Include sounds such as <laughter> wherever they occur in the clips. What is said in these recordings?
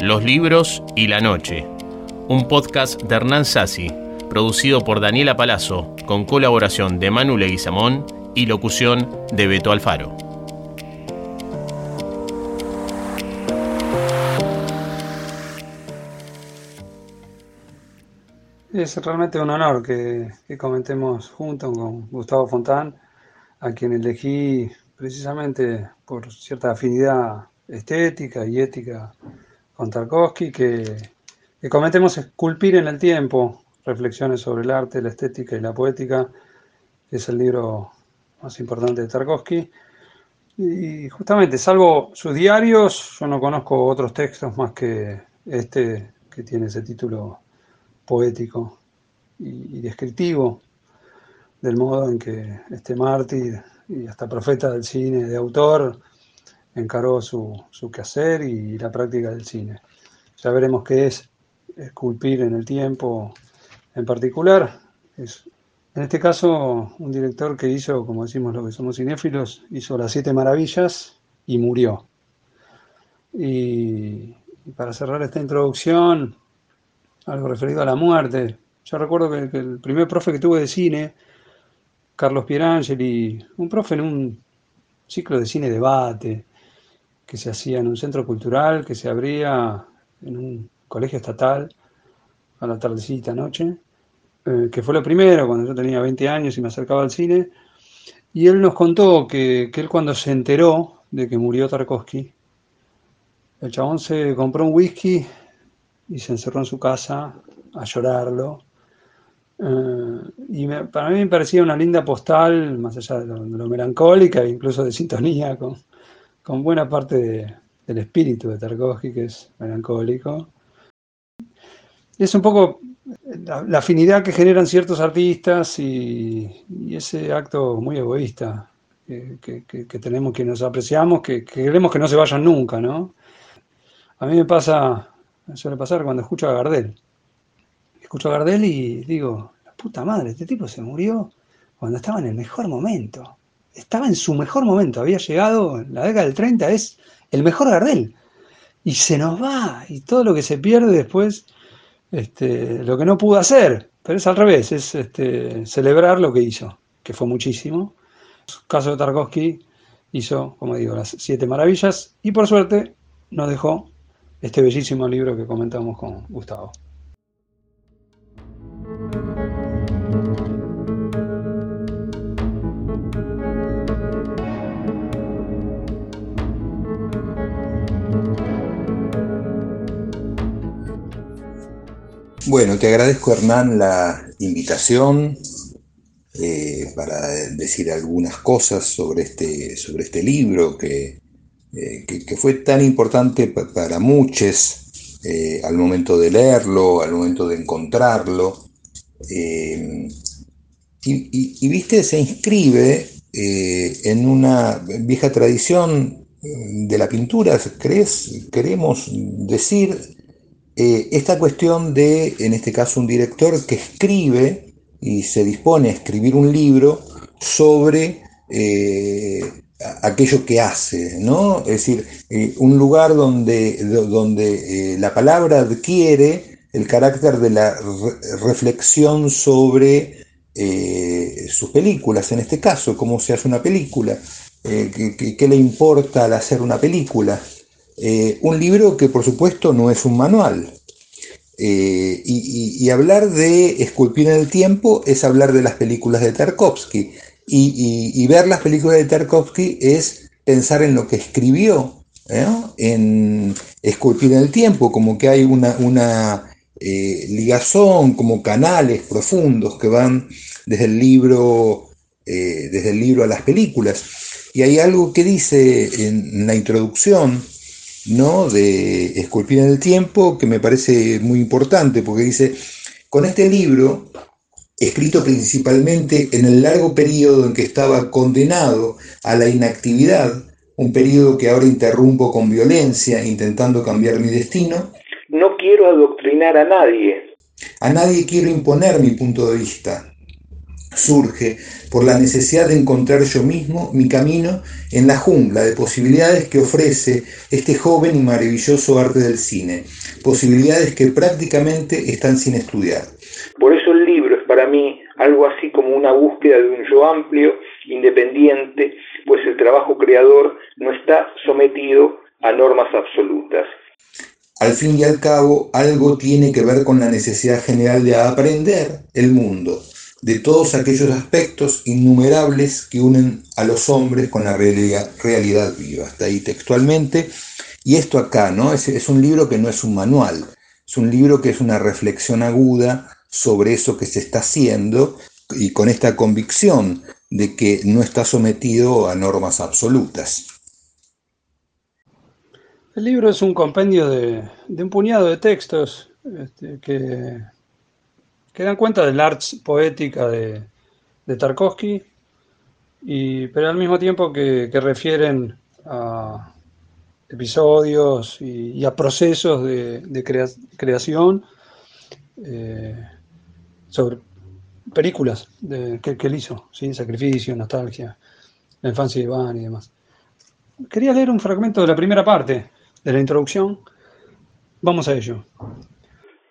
Los libros y la noche, un podcast de Hernán Sassi, producido por Daniela Palazzo, con colaboración de Manu Leguizamón y locución de Beto Alfaro. Es realmente un honor que, comentemos junto con Gustavo Fontán, a quien elegí precisamente por cierta afinidad estética y ética con Tarkovsky, que, comentemos Esculpir en el tiempo, reflexiones sobre el arte, la estética y la poética, que es el libro más importante de Tarkovsky. Y justamente, salvo sus diarios, yo no conozco otros textos más que este que tiene ese título poético y, descriptivo del modo en que este mártir y hasta profeta del cine, de autor, encaró su, su quehacer y la práctica del cine. Ya veremos qué es esculpir en el tiempo en particular. Es, en este caso, un director que hizo, como decimos lo que somos cinéfilos, hizo Las Siete Maravillas y murió. Y, y para cerrar esta introducción, algo referido a la muerte. Yo recuerdo que, el primer profe que tuve de cine, Carlos Pierangeli, un profe en un ciclo de cine debate que se hacía en un centro cultural que se abría en un colegio estatal a la tardecita noche, eh, que fue lo primero cuando yo tenía 20 años y me acercaba al cine, y él nos contó que, que él cuando se enteró de que murió Tarkovsky, el chabón se compró un whisky y se encerró en su casa a llorarlo. Eh, y para mí me parecía una linda postal, más allá de lo, melancólica e incluso de sintonía con, con buena parte del espíritu de Tarkovsky, que es melancólico. Es un poco la, afinidad que generan ciertos artistas y, ese acto muy egoísta que, tenemos, que nos apreciamos, que, que queremos que no se vayan nunca, ¿no? A mí me pasa me suele pasar cuando escucho a Gardel. Escucho a Gardel y digo, la puta madre, este tipo se murió cuando estaba en el mejor momento. Estaba en su mejor momento, había llegado en la década del 30, es el mejor Gardel. Y se nos va, y todo lo que se pierde después, este, lo que no pudo hacer. Pero es al revés, es este, celebrar lo que hizo, que fue muchísimo. Caso de Tarkovsky hizo, como digo, las siete maravillas y por suerte nos dejó este bellísimo libro que comentamos con Gustavo. Bueno, te agradezco Hernán la invitación eh, para decir algunas cosas sobre este, sobre este libro que eh, que, fue tan importante para muchos eh, al momento de leerlo, al momento de encontrarlo. Eh, y, viste, se inscribe en una vieja tradición de la pintura, ¿crees? queremos decir, esta cuestión de, en este caso, un director que escribe y se dispone a escribir un libro sobre aquello que hace, ¿no? Es decir, eh, un lugar donde, donde eh, la palabra adquiere el carácter de la reflexión sobre eh, sus películas, en este caso, cómo se hace una película, qué, le importa al hacer una película. Un libro que por supuesto no es un manual, y, y, hablar de esculpir en el tiempo es hablar de las películas de Tarkovsky. Y, ver las películas de Tarkovsky es pensar en lo que escribió, ¿eh? en esculpir en el tiempo, como que hay una, una eh, ligazón, como canales profundos que van desde el libro, eh, desde el libro a las películas. Y hay algo que dice en la introducción, ¿no? de Esculpir en el tiempo, que me parece muy importante, porque dice, con este libro escrito principalmente en el largo periodo en que estaba condenado a la inactividad, un periodo que ahora interrumpo con violencia intentando cambiar mi destino. No quiero adoctrinar a nadie. A nadie quiero imponer mi punto de vista. Surge por la necesidad de encontrar yo mismo mi camino en la jungla de posibilidades que ofrece este joven y maravilloso arte del cine, posibilidades que prácticamente están sin estudiar. Por eso el libro es para mí algo así como una búsqueda de un yo amplio, independiente, pues el trabajo creador no está sometido a normas absolutas. Al fin y al cabo, algo tiene que ver con la necesidad general de aprender el mundo, de todos aquellos aspectos innumerables que unen a los hombres con la realidad, realidad viva. Está ahí textualmente. Y esto acá, ¿no? Es, un libro que no es un manual, es un libro que es una reflexión aguda sobre eso que se está haciendo y con esta convicción de que no está sometido a normas absolutas. El libro es un compendio de, un puñado de textos este, que, que, dan cuenta del arte poética de, Tarkovsky, y, pero al mismo tiempo que, refieren a episodios y, a procesos de, creación eh, sobre películas que, él hizo, ¿sí? Sacrificio, Nostalgia, La infancia de Iván y demás. Quería leer un fragmento de la primera parte de la introducción. Vamos a ello.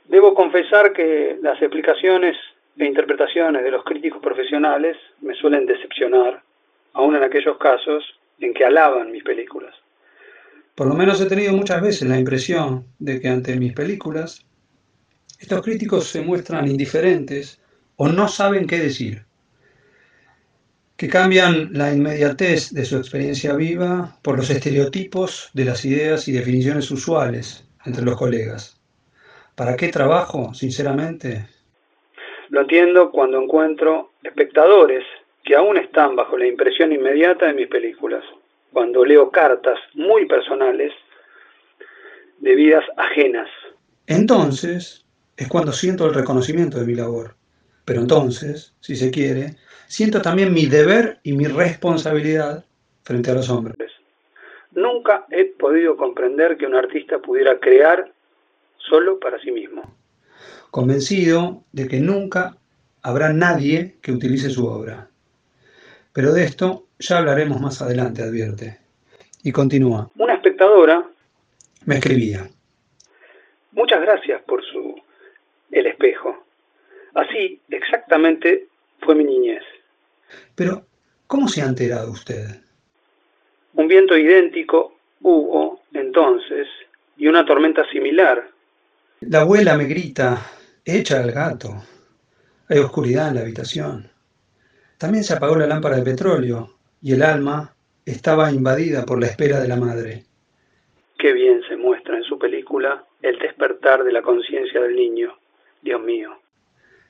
Debo confesar que las explicaciones e interpretaciones de los críticos profesionales me suelen decepcionar, aun en aquellos casos en que alaban mis películas. Por lo menos he tenido muchas veces la impresión de que ante mis películas estos críticos se muestran indiferentes o no saben qué decir que cambian la inmediatez de su experiencia viva por los estereotipos de las ideas y definiciones usuales entre los colegas. ¿Para qué trabajo, sinceramente? Lo entiendo cuando encuentro espectadores que aún están bajo la impresión inmediata de mis películas, cuando leo cartas muy personales de vidas ajenas. Entonces es cuando siento el reconocimiento de mi labor. Pero entonces, si se quiere, siento también mi deber y mi responsabilidad frente a los hombres. Nunca he podido comprender que un artista pudiera crear solo para sí mismo. Convencido de que nunca habrá nadie que utilice su obra. Pero de esto ya hablaremos más adelante, advierte. Y continúa. Una espectadora me escribía. Muchas gracias por su El espejo. Así, exactamente, fue mi niñez. Pero, ¿cómo se ha enterado usted? Un viento idéntico hubo entonces y una tormenta similar. La abuela me grita, echa al gato. Hay oscuridad en la habitación. También se apagó la lámpara de petróleo y el alma estaba invadida por la espera de la madre. Qué bien se muestra en su película el despertar de la conciencia del niño. Dios mío.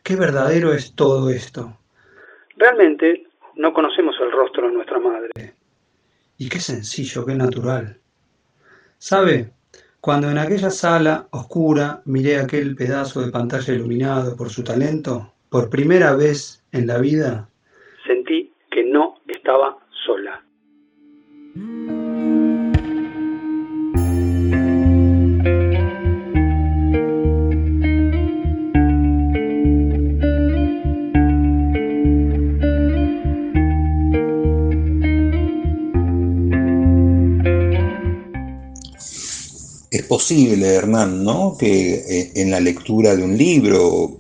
Qué verdadero es todo esto. Realmente no conocemos el rostro de nuestra madre. Y qué sencillo, qué natural. ¿Sabe? Cuando en aquella sala oscura miré aquel pedazo de pantalla iluminado por su talento, por primera vez en la vida, posible, Hernán, ¿no? que eh, en la lectura de un libro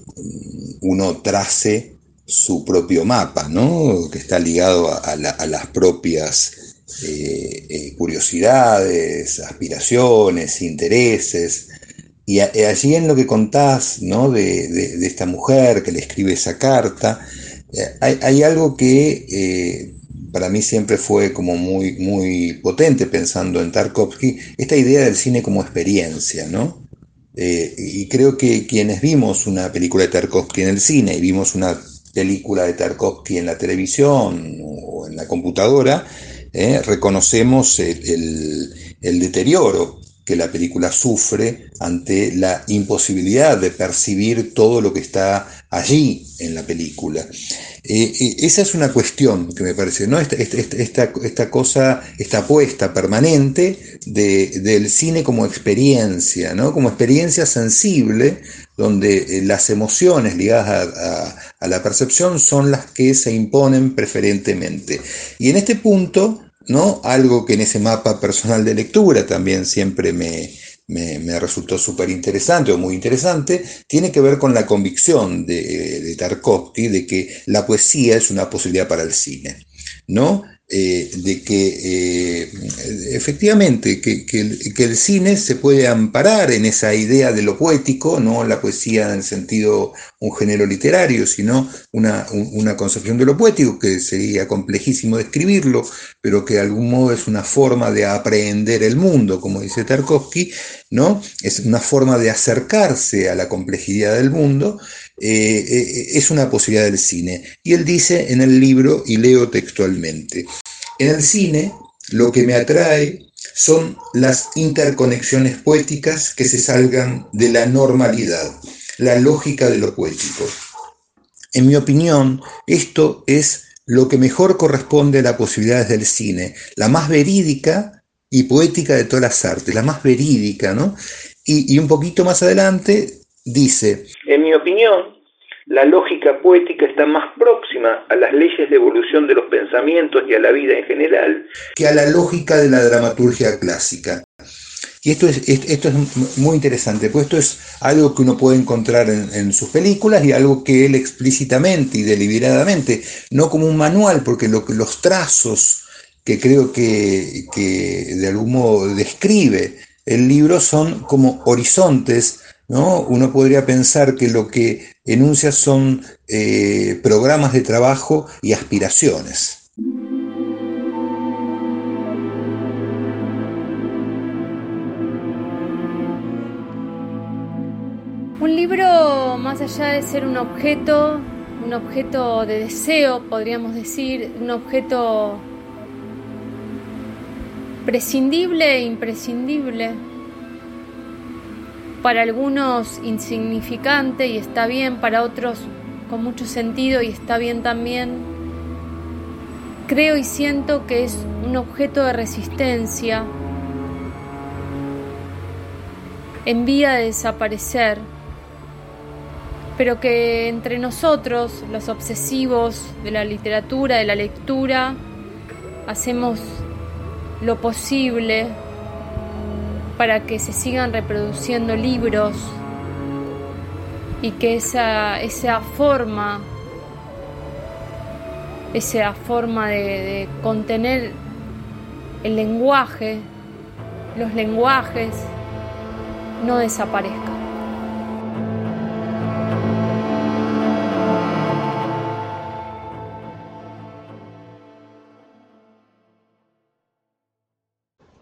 uno trace su propio mapa, ¿no? que está ligado a, las propias eh, eh, curiosidades, aspiraciones, intereses. Y allí en lo que contás ¿no? de, esta mujer que le escribe esa carta, hay, algo que para mí siempre fue como muy, muy potente pensando en Tarkovsky, esta idea del cine como experiencia, ¿no? Eh, y creo que quienes vimos una película de Tarkovsky en el cine y vimos una película de Tarkovsky en la televisión o en la computadora, eh, reconocemos el, el deterioro que la película sufre ante la imposibilidad de percibir todo lo que está allí en la película. Eh, esa es una cuestión que me parece, ¿no? Esta, esta, esta, cosa, esta apuesta permanente del cine como experiencia, ¿no? Como experiencia sensible, donde eh, las emociones ligadas a, la percepción son las que se imponen preferentemente. Y en este punto, ¿no? Algo que en ese mapa personal de lectura también siempre me, me, resultó súper interesante o muy interesante, tiene que ver con la convicción de, de Tarkovsky de que la poesía es una posibilidad para el cine, ¿no? Eh, de que eh, efectivamente que, el, cine se puede amparar en esa idea de lo poético, no la poesía en el sentido un género literario, sino una, una concepción de lo poético, que sería complejísimo describirlo, pero que de algún modo es una forma de aprehender el mundo, como dice Tarkovsky, ¿no? es una forma de acercarse a la complejidad del mundo eh, eh, es una posibilidad del cine. Y él dice en el libro, y leo textualmente, en el cine lo que me atrae son las interconexiones poéticas que se salgan de la normalidad, la lógica de lo poético. En mi opinión, esto es lo que mejor corresponde a las posibilidades del cine, la más verídica y poética de todas las artes, la más verídica, ¿no? Y un poquito más adelante dice... En mi opinión, la lógica poética está más próxima a las leyes de evolución de los pensamientos y a la vida en general que a la lógica de la dramaturgia clásica. Y esto es, esto es muy interesante, pues esto es algo que uno puede encontrar en, sus películas y algo que él explícitamente y deliberadamente, no como un manual, porque lo, los trazos que creo que, que de algún modo describe el libro son como horizontes ¿no? Uno podría pensar que lo que enuncia son eh, programas de trabajo y aspiraciones. Un libro, más allá de ser un objeto, un objeto de deseo, podríamos decir, un objeto prescindible e imprescindible, para algunos insignificante y está bien, para otros con mucho sentido y está bien también. Creo y siento que es un objeto de resistencia en vía de desaparecer, pero que entre nosotros, los obsesivos de la literatura, de la lectura, hacemos lo posible para que se sigan reproduciendo libros y que esa, esa forma, esa forma de, de contener el lenguaje, los lenguajes, no desaparezca.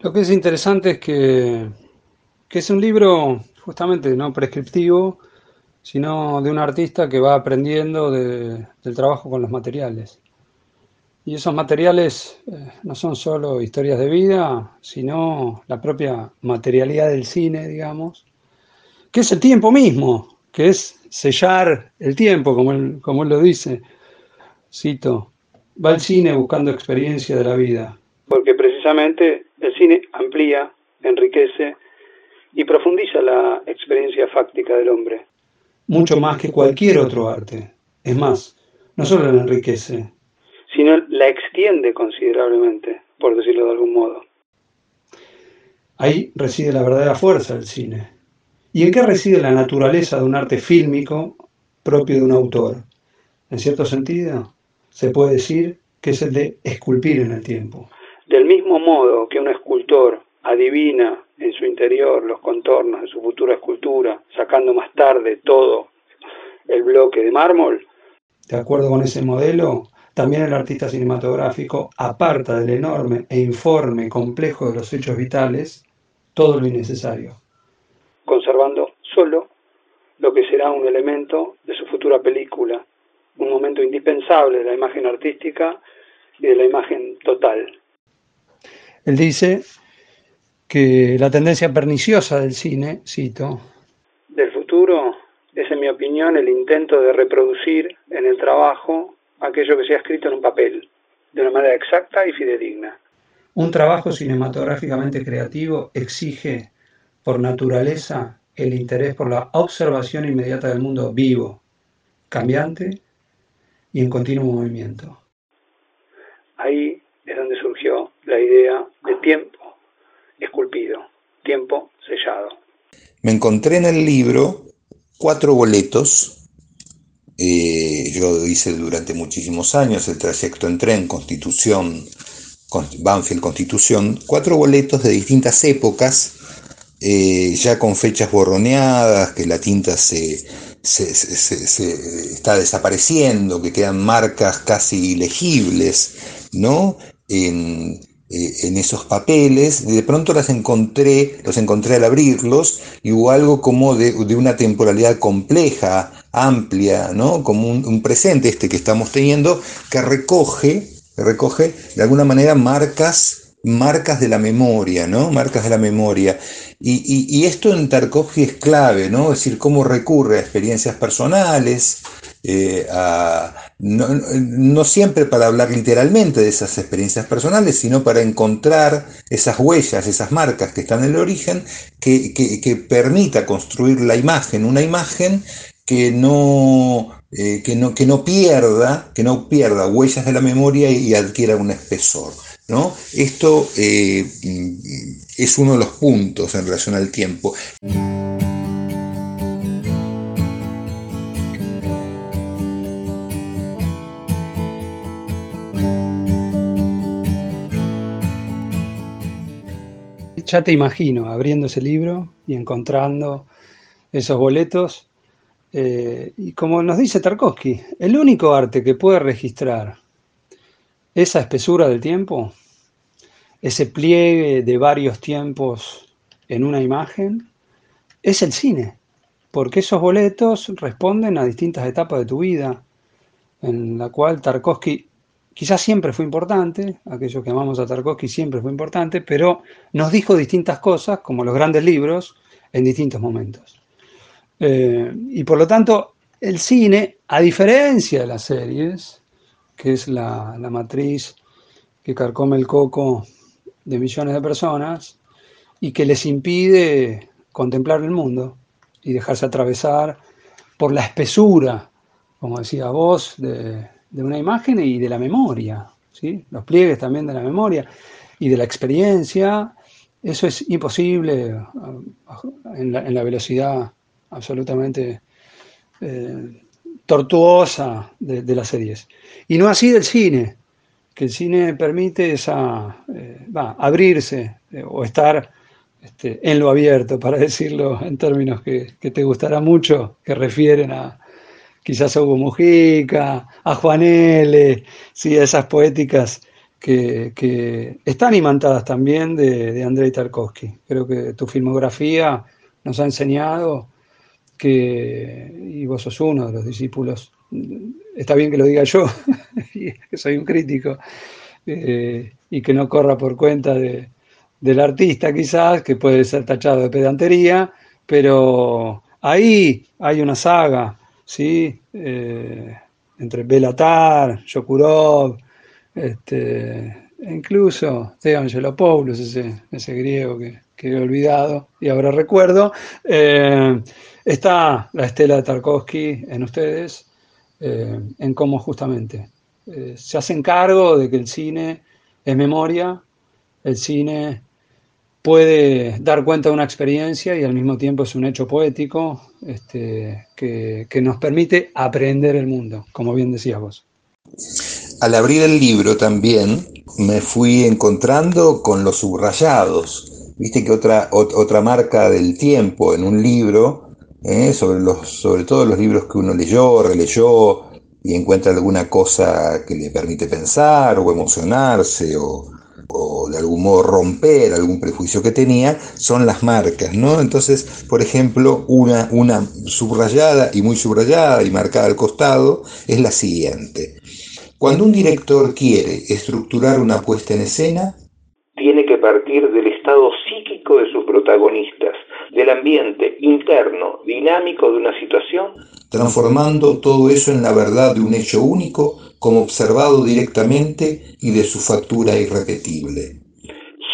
Lo que es interesante es que, es un libro justamente no prescriptivo, sino de un artista que va aprendiendo del trabajo con los materiales. Y esos materiales eh, no son solo historias de vida, sino la propia materialidad del cine, digamos, que es el tiempo mismo, que es sellar el tiempo, como él, como él lo dice. Cito, va al cine buscando experiencia de la vida. Porque precisamente el cine amplía, enriquece y profundiza la experiencia fáctica del hombre. Mucho más que cualquier otro arte. Es más, no solo la enriquece, sino la extiende considerablemente, por decirlo de algún modo. Ahí reside la verdadera fuerza del cine. ¿Y en qué reside la naturaleza de un arte fílmico propio de un autor? En cierto sentido, se puede decir que es el de esculpir en el tiempo. Del mismo modo que un escultor adivina en su interior los contornos de su futura escultura, sacando más tarde todo el bloque de mármol. De acuerdo con ese modelo, también el artista cinematográfico aparta del enorme e informe complejo de los hechos vitales todo lo innecesario. Conservando solo lo que será un elemento de su futura película, un momento indispensable de la imagen artística y de la imagen total. Él dice que la tendencia perniciosa del cine, cito, del futuro es en mi opinión, el intento de reproducir en el trabajo aquello que se ha escrito en un papel, de una manera exacta y fidedigna. Un trabajo cinematográficamente creativo exige, por naturaleza, el interés por la observación inmediata del mundo vivo, cambiante y en continuo movimiento. Ahí es donde surgió la idea de tiempo esculpido, tiempo sellado. Me encontré en el libro cuatro boletos. Eh, yo hice durante muchísimos años el trayecto en tren Constitución, Banfield Constitución, cuatro boletos de distintas épocas, eh, ya con fechas borroneadas, que la tinta se, se, está desapareciendo, que quedan marcas casi ilegibles, ¿no? En, en esos papeles, de pronto las encontré, los encontré al abrirlos, y hubo algo como de, una temporalidad compleja, amplia, ¿no? Como un, presente este que estamos teniendo, que recoge, recoge de alguna manera marcas, marcas de la memoria, ¿no? Marcas de la memoria. Y, y esto en Tarkovsky es clave, ¿no? Es decir, cómo recurre a experiencias personales, eh, no, siempre para hablar literalmente de esas experiencias personales, sino para encontrar esas huellas, esas marcas que están en el origen, que, permita construir la imagen, una imagen que no, eh, que no, que no pierda, que no pierda huellas de la memoria y, adquiera un espesor. ¿no? Esto eh, es uno de los puntos en relación al tiempo. Ya te imagino abriendo ese libro y encontrando esos boletos. Eh, y como nos dice Tarkovsky, el único arte que puede registrar esa espesura del tiempo, ese pliegue de varios tiempos en una imagen, es el cine, porque esos boletos responden a distintas etapas de tu vida, en la cual Tarkovsky quizás siempre fue importante, aquello que amamos a Tarkovsky siempre fue importante, pero nos dijo distintas cosas, como los grandes libros, en distintos momentos. Eh, y por lo tanto, el cine, a diferencia de las series, que es la, la matriz que carcome el coco de millones de personas y que les impide contemplar el mundo y dejarse atravesar por la espesura, como decía vos, de, de una imagen y de la memoria, ¿sí? los pliegues también de la memoria y de la experiencia. Eso es imposible uh, en la, velocidad absolutamente eh, tortuosa de, las series. Y no así del cine, que el cine permite esa, eh, abrirse eh, o estar este, en lo abierto, para <laughs> decirlo en términos que te gustará mucho, que refieren a, quizás a Hugo Mujica, a Juan L., ¿sí? a esas poéticas que, están imantadas también de, Andrei Tarkovsky. Creo que tu filmografía nos ha enseñado que, y vos sos uno de los discípulos, está bien que lo diga yo, <laughs> que soy un crítico, eh, y que no corra por cuenta del artista quizás, que puede ser tachado de pedantería, pero ahí hay una saga ¿sí? Eh, entre Belatar, Yokurov, este, incluso Theo Angelopoulos, ese, ese griego que, he olvidado y ahora recuerdo, eh, está la estela de Tarkovsky en ustedes, eh, en cómo justamente se hacen cargo de que el cine es memoria, el cine puede dar cuenta de una experiencia y al mismo tiempo es un hecho poético este, que, nos permite aprender el mundo, como bien decías vos. Al abrir el libro también me fui encontrando con los subrayados. Viste que otra, otra marca del tiempo en un libro, ¿eh? sobre, los, sobre todo los libros que uno leyó, releyó y encuentra alguna cosa que le permite pensar o emocionarse o, o de algún modo romper algún prejuicio que tenía, son las marcas, ¿no? Entonces, por ejemplo, una, una subrayada y muy subrayada y marcada al costado es la siguiente. Cuando un director quiere estructurar una puesta en escena, tiene que partir del estado psíquico de sus protagonistas, del ambiente interno dinámico de una situación, transformando todo eso en la verdad de un hecho único como observado directamente y de su factura irrepetible.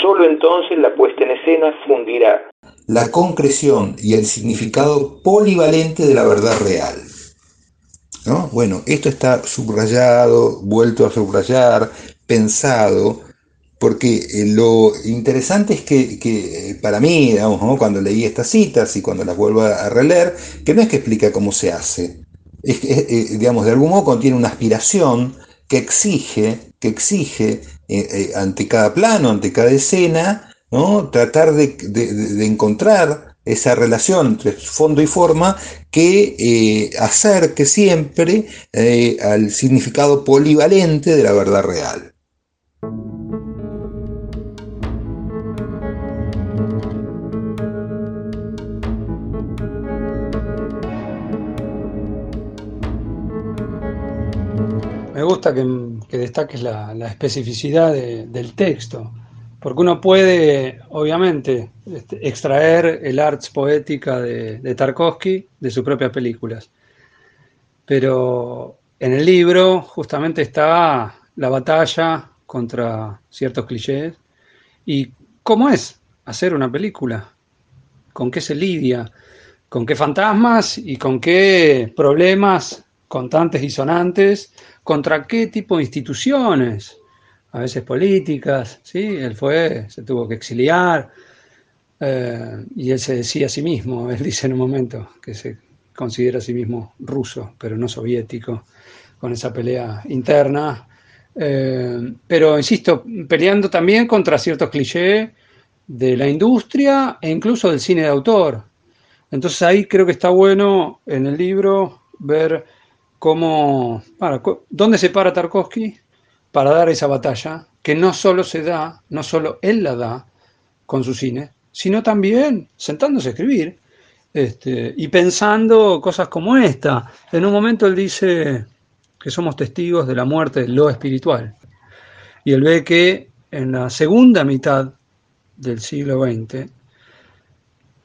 Solo entonces la puesta en escena fundirá la concreción y el significado polivalente de la verdad real. ¿No? Bueno, esto está subrayado, vuelto a subrayar, pensado, porque eh, lo interesante es que, eh, para mí, cuando leí estas citas y cuando las vuelvo a releer, que no es que explica cómo se hace, es que, eh, digamos, de algún modo contiene una aspiración que exige, que exige ante cada plano, ante cada escena, ¿no? tratar de, encontrar esa relación entre fondo y forma que acerque siempre al significado polivalente de la verdad real. Gusta que, destaques la, especificidad del texto, porque uno puede, obviamente, este, extraer el arts poética de, Tarkovsky de sus propias películas, pero en el libro justamente está la batalla contra ciertos clichés. Y cómo es hacer una película, con qué se lidia, con qué fantasmas y con qué problemas contantes y sonantes contra qué tipo de instituciones, a veces políticas, ¿sí? Él fue, se tuvo que exiliar, eh, y él se decía a sí mismo, <laughs> él dice en un momento que se considera a sí mismo ruso, pero no soviético, con esa pelea interna. Eh, pero, insisto, peleando también contra ciertos clichés de la industria e incluso del cine de autor. Entonces ahí creo que está bueno en el libro ver cómo, dónde se para Tarkovsky para dar esa batalla, que no solo se da, no solo él la da con su cine, sino también sentándose a escribir este, y pensando cosas como esta. En un momento él dice que somos testigos de la muerte de lo espiritual. Y él ve que en la segunda mitad del siglo XX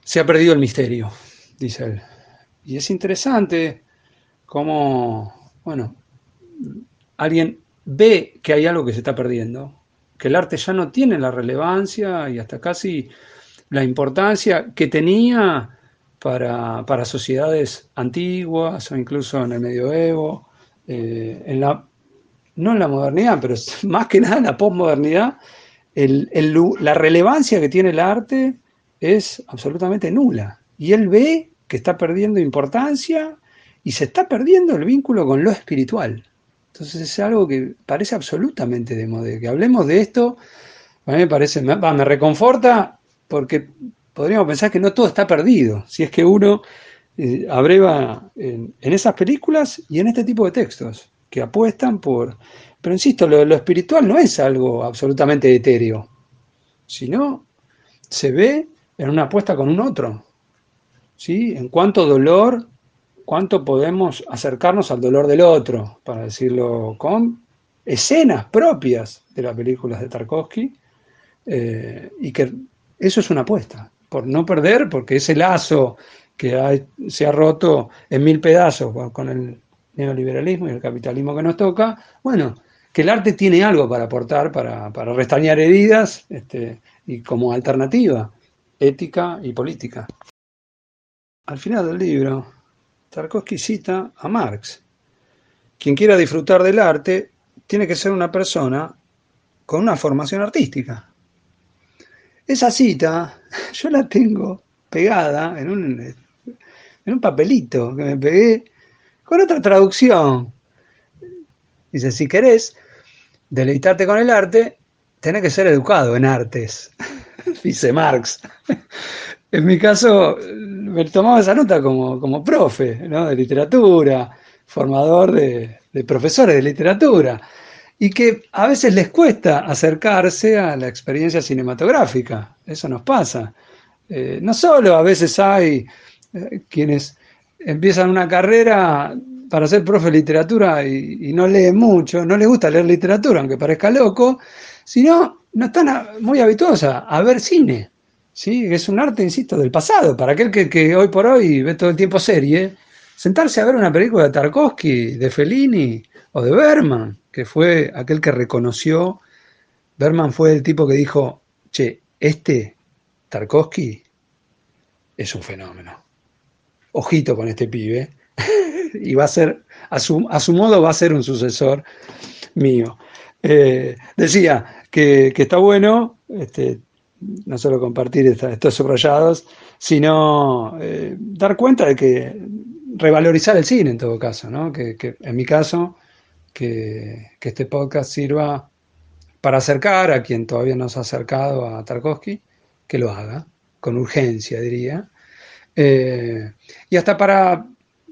se ha perdido el misterio, dice él. Y es interesante cómo, bueno, alguien ve que hay algo que se está perdiendo, que el arte ya no tiene la relevancia y hasta casi la importancia que tenía para, sociedades antiguas o incluso en el medioevo, eh, en la, no en la modernidad, pero <laughs> más que nada en la posmodernidad, la relevancia que tiene el arte es absolutamente nula. Y él ve que está perdiendo importancia y se está perdiendo el vínculo con lo espiritual. Entonces es algo que parece absolutamente de moda. Que hablemos de esto, a mí me parece, me, reconforta porque podríamos pensar que no todo está perdido, si es que uno eh, abreva en, esas películas y en este tipo de textos, que apuestan por... Pero insisto, lo, lo espiritual no es algo absolutamente etéreo, sino se ve en una apuesta con un otro. ¿sí? En cuanto dolor cuánto podemos acercarnos al dolor del otro, para decirlo con escenas propias de las películas de Tarkovsky, eh, y que eso es una apuesta, por no perder, porque ese lazo que se ha roto en mil pedazos con el neoliberalismo y el capitalismo que nos toca, bueno, que el arte tiene algo para aportar, para, restañar heridas este, y como alternativa ética y política. Al final del libro, Tarkovsky cita a Marx. Quien quiera disfrutar del arte tiene que ser una persona con una formación artística. Esa cita <laughs> yo la tengo pegada en un, en un papelito que me pegué con otra traducción. Dice, si querés deleitarte con el arte, tenés que ser educado en artes, <laughs> dice Marx. En mi caso, me tomaba esa nota como, como profe de literatura, formador de, profesores de literatura, y que a veces les cuesta acercarse a la experiencia cinematográfica. Eso nos pasa. Eh, no solo a veces hay eh, quienes empiezan una carrera para ser profe de literatura y, no leen mucho, no les gusta leer literatura, aunque parezca loco, sino no están muy habituados a ver cine. ¿Sí? Es un arte, insisto, del pasado. Para aquel que, hoy por hoy ve todo el tiempo serie, sentarse a ver una película de Tarkovsky, de Fellini o de Berman, que fue aquel que reconoció, Berman fue el tipo que dijo, che, este Tarkovsky es un fenómeno. Ojito con este pibe. <laughs> y va a ser, a su, a su, modo va a ser un sucesor mío. Eh, decía que, está bueno este, no solo compartir estos subrayados, sino eh, dar cuenta de que revalorizar el cine en todo caso, ¿no? que, en mi caso, que, este podcast sirva para acercar a quien todavía no se ha acercado a Tarkovsky, que lo haga, con urgencia diría, eh, y hasta para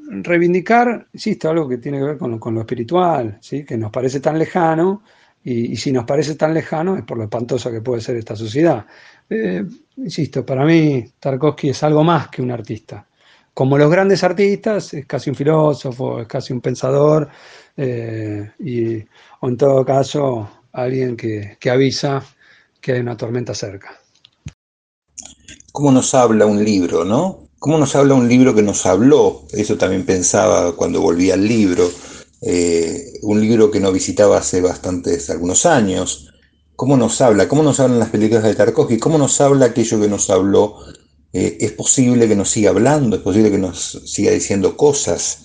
reivindicar, insisto, algo que tiene que ver con lo, espiritual, ¿sí? que nos parece tan lejano, y, si nos parece tan lejano es por lo espantosa que puede ser esta sociedad. Eh, insisto, para mí Tarkovsky es algo más que un artista. Como los grandes artistas, es casi un filósofo, es casi un pensador, eh, y, o en todo caso, alguien que, que avisa que hay una tormenta cerca. ¿Cómo nos habla un libro, no? ¿Cómo nos habla un libro que nos habló? Eso también pensaba cuando volví al libro. Eh, un libro que no visitaba hace bastantes, algunos años. ¿Cómo nos habla? ¿Cómo nos hablan las películas de Tarkovsky? ¿Cómo nos habla aquello que nos habló? Eh, ¿Es posible que nos siga hablando? ¿Es posible que nos siga diciendo cosas?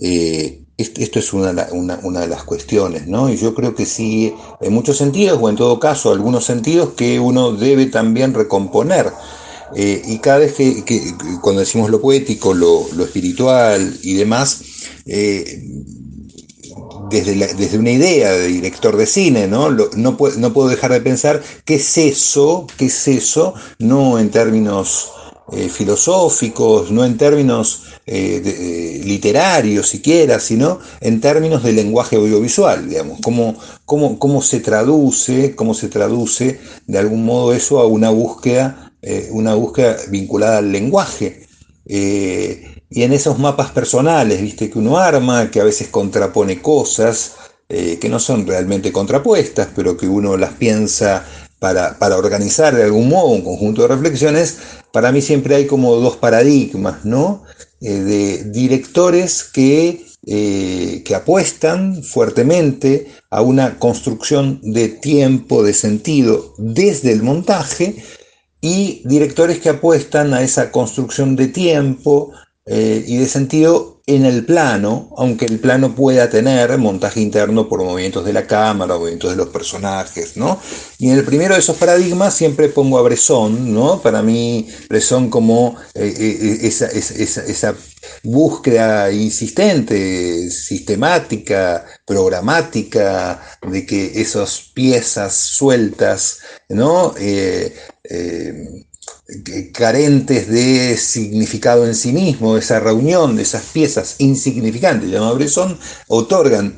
Eh, esto es una, de las cuestiones, ¿no? Y yo creo que sí, en muchos sentidos, o en todo caso, algunos sentidos que uno debe también recomponer. y cada vez que, cuando decimos lo poético, lo, espiritual y demás, desde, una idea de director de cine, ¿no? no, puedo, dejar de pensar qué es eso, qué es eso, no en términos eh, filosóficos, no en términos eh, eh, literarios siquiera, sino en términos de lenguaje audiovisual, digamos, cómo, cómo, cómo se traduce, cómo se traduce de algún modo eso a una búsqueda, una búsqueda vinculada al lenguaje. Y en esos mapas personales, viste, que uno arma, que a veces contrapone cosas eh, que no son realmente contrapuestas, pero que uno las piensa para, organizar de algún modo un conjunto de reflexiones, para mí siempre hay como dos paradigmas, ¿no? Eh, de directores que, eh, que apuestan fuertemente a una construcción de tiempo, de sentido desde el montaje, y directores que apuestan a esa construcción de tiempo, eh, y de sentido en el plano, aunque el plano pueda tener montaje interno por movimientos de la cámara, movimientos de los personajes, ¿no? Y en el primero de esos paradigmas siempre pongo a Bresson, ¿no? Para mí, Bresson como eh, eh, esa, búsqueda insistente, sistemática, programática, de que esas piezas sueltas, ¿no? eh, carentes de significado en sí mismo, esa reunión de esas piezas insignificantes, llama Bresson, otorgan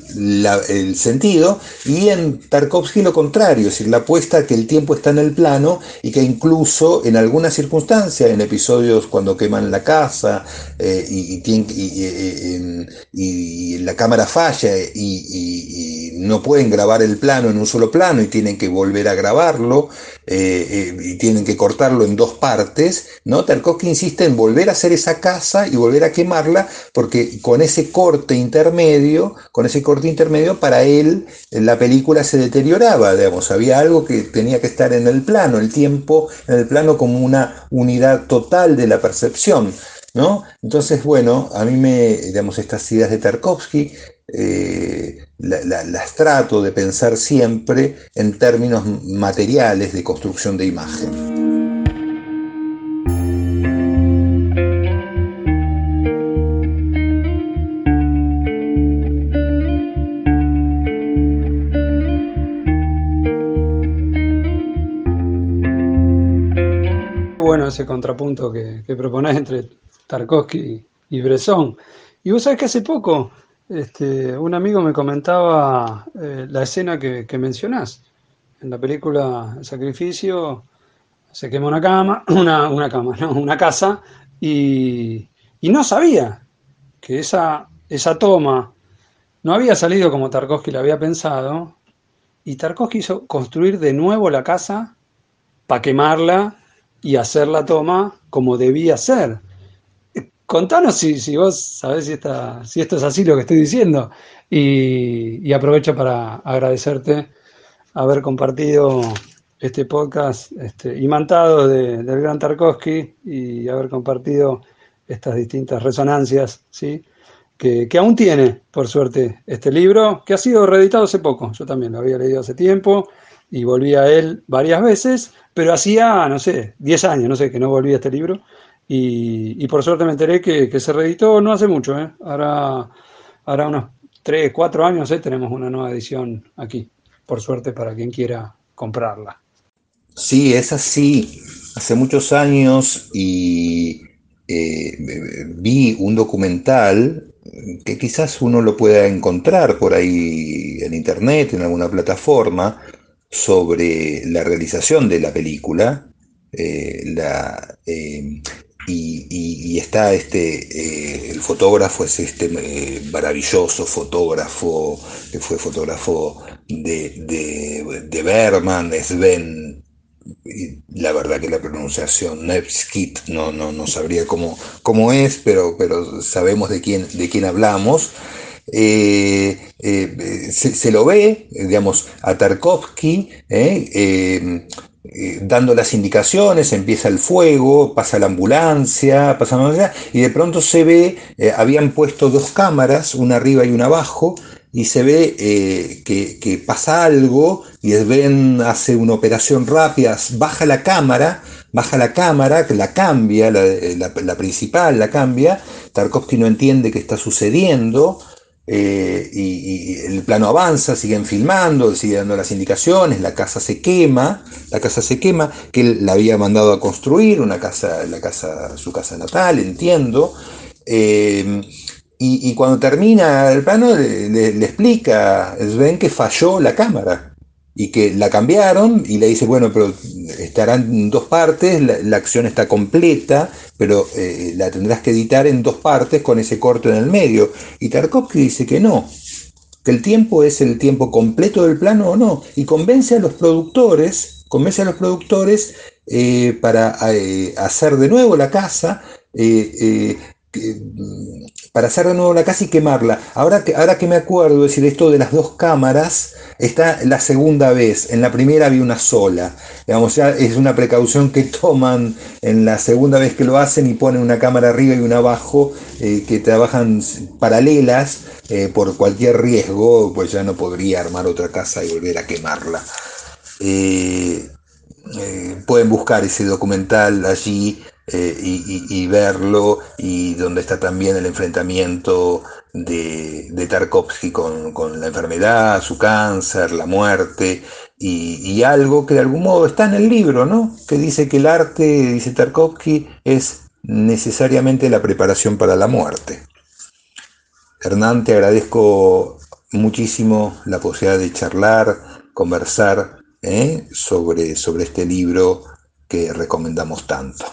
el sentido, y en Tarkovsky lo contrario, es decir, la apuesta que el tiempo está en el plano y que incluso en algunas circunstancias, en episodios cuando queman la casa eh, y, y, y, la cámara falla y, no pueden grabar el plano en un solo plano y tienen que volver a grabarlo eh, eh, y tienen que cortarlo en dos partes, ¿no? Tarkovsky insiste en volver a hacer esa casa y volver a quemarla, porque con ese corte intermedio, con ese corte intermedio, para él la película se deterioraba, digamos, había algo que tenía que estar en el plano, el tiempo en el plano como una unidad total de la percepción. ¿No? Entonces, bueno, a mí me, digamos, estas ideas de Tarkovsky eh, las trato de pensar siempre en términos materiales de construcción de imagen. Ese contrapunto que, que proponés entre Tarkovsky y Bresson. Y vos sabés que hace poco este, un amigo me comentaba eh, la escena que, mencionás. En la película Sacrificio se quema una cama, <clears throat> una, una cama, no, una casa, y, y, no sabía que esa, esa toma no había salido como Tarkovsky la había pensado, y Tarkovsky hizo construir de nuevo la casa para quemarla y hacer la toma como debía ser. Contanos si, vos sabés si, si esto es así lo que estoy diciendo y, aprovecho para agradecerte haber compartido este podcast este, imantado de, del gran Tarkovsky y haber compartido estas distintas resonancias, ¿sí? Que, aún tiene, por suerte, este libro, que ha sido reeditado hace poco. Yo también lo había leído hace tiempo y volví a él varias veces, pero hacía, no sé, 10 años, no sé, que no volví a este libro. Y, por suerte me enteré que, se reeditó no hace mucho, ¿eh? ahora, ahora unos 3, 4 años ¿eh? tenemos una nueva edición aquí, por suerte para quien quiera comprarla. Sí, es así. Hace muchos años y eh, vi un documental que quizás uno lo pueda encontrar por ahí en internet, en alguna plataforma, sobre la realización de la película. Eh, la, eh, y, está este, el fotógrafo es este maravilloso fotógrafo, que fue fotógrafo de, de, de Berman, Sven la verdad que la pronunciación Nevskit no, no, no sabría cómo, cómo es, pero, pero sabemos de quién, de quién hablamos. Eh, eh, se, lo ve, digamos, a Tarkovsky, eh, dando las indicaciones, empieza el fuego, pasa la ambulancia, pasa la ambulancia, y de pronto se ve, habían puesto dos cámaras, una arriba y una abajo, y se ve que, pasa algo y Sven hace una operación rápida, baja la cámara, baja la cámara, la cambia, la, principal la cambia, Tarkovsky no entiende qué está sucediendo, eh, y, el plano avanza, siguen filmando, siguen dando las indicaciones, la casa se quema, la casa se quema, que él la había mandado a construir, una casa, la casa, su casa natal, entiendo. Eh, y, cuando termina el plano le, explica Sven que falló la cámara y que la cambiaron y le dice, bueno, pero estarán en dos partes, la, acción está completa, pero eh, la tendrás que editar en dos partes con ese corto en el medio. Y Tarkovsky dice que no, que el tiempo es el tiempo completo del plano o no, y convence a los productores, convence a los productores eh, para eh, hacer de nuevo la casa, para hacer de nuevo la casa y quemarla. Ahora que, ahora que me acuerdo, decir, esto de las dos cámaras está la segunda vez. En la primera había una sola. Digamos, ya es una precaución que toman en la segunda vez que lo hacen y ponen una cámara arriba y una abajo eh, que trabajan paralelas eh, por cualquier riesgo, pues ya no podría armar otra casa y volver a quemarla. Eh, pueden buscar ese documental allí eh, y, verlo, y donde está también el enfrentamiento de, de Tarkovsky con, la enfermedad, su cáncer, la muerte, y, algo que de algún modo está en el libro, ¿no? Que dice que el arte, dice Tarkovsky, es necesariamente la preparación para la muerte. Hernán, te agradezco muchísimo la posibilidad de charlar, conversar ¿eh? sobre, sobre este libro que recomendamos tanto.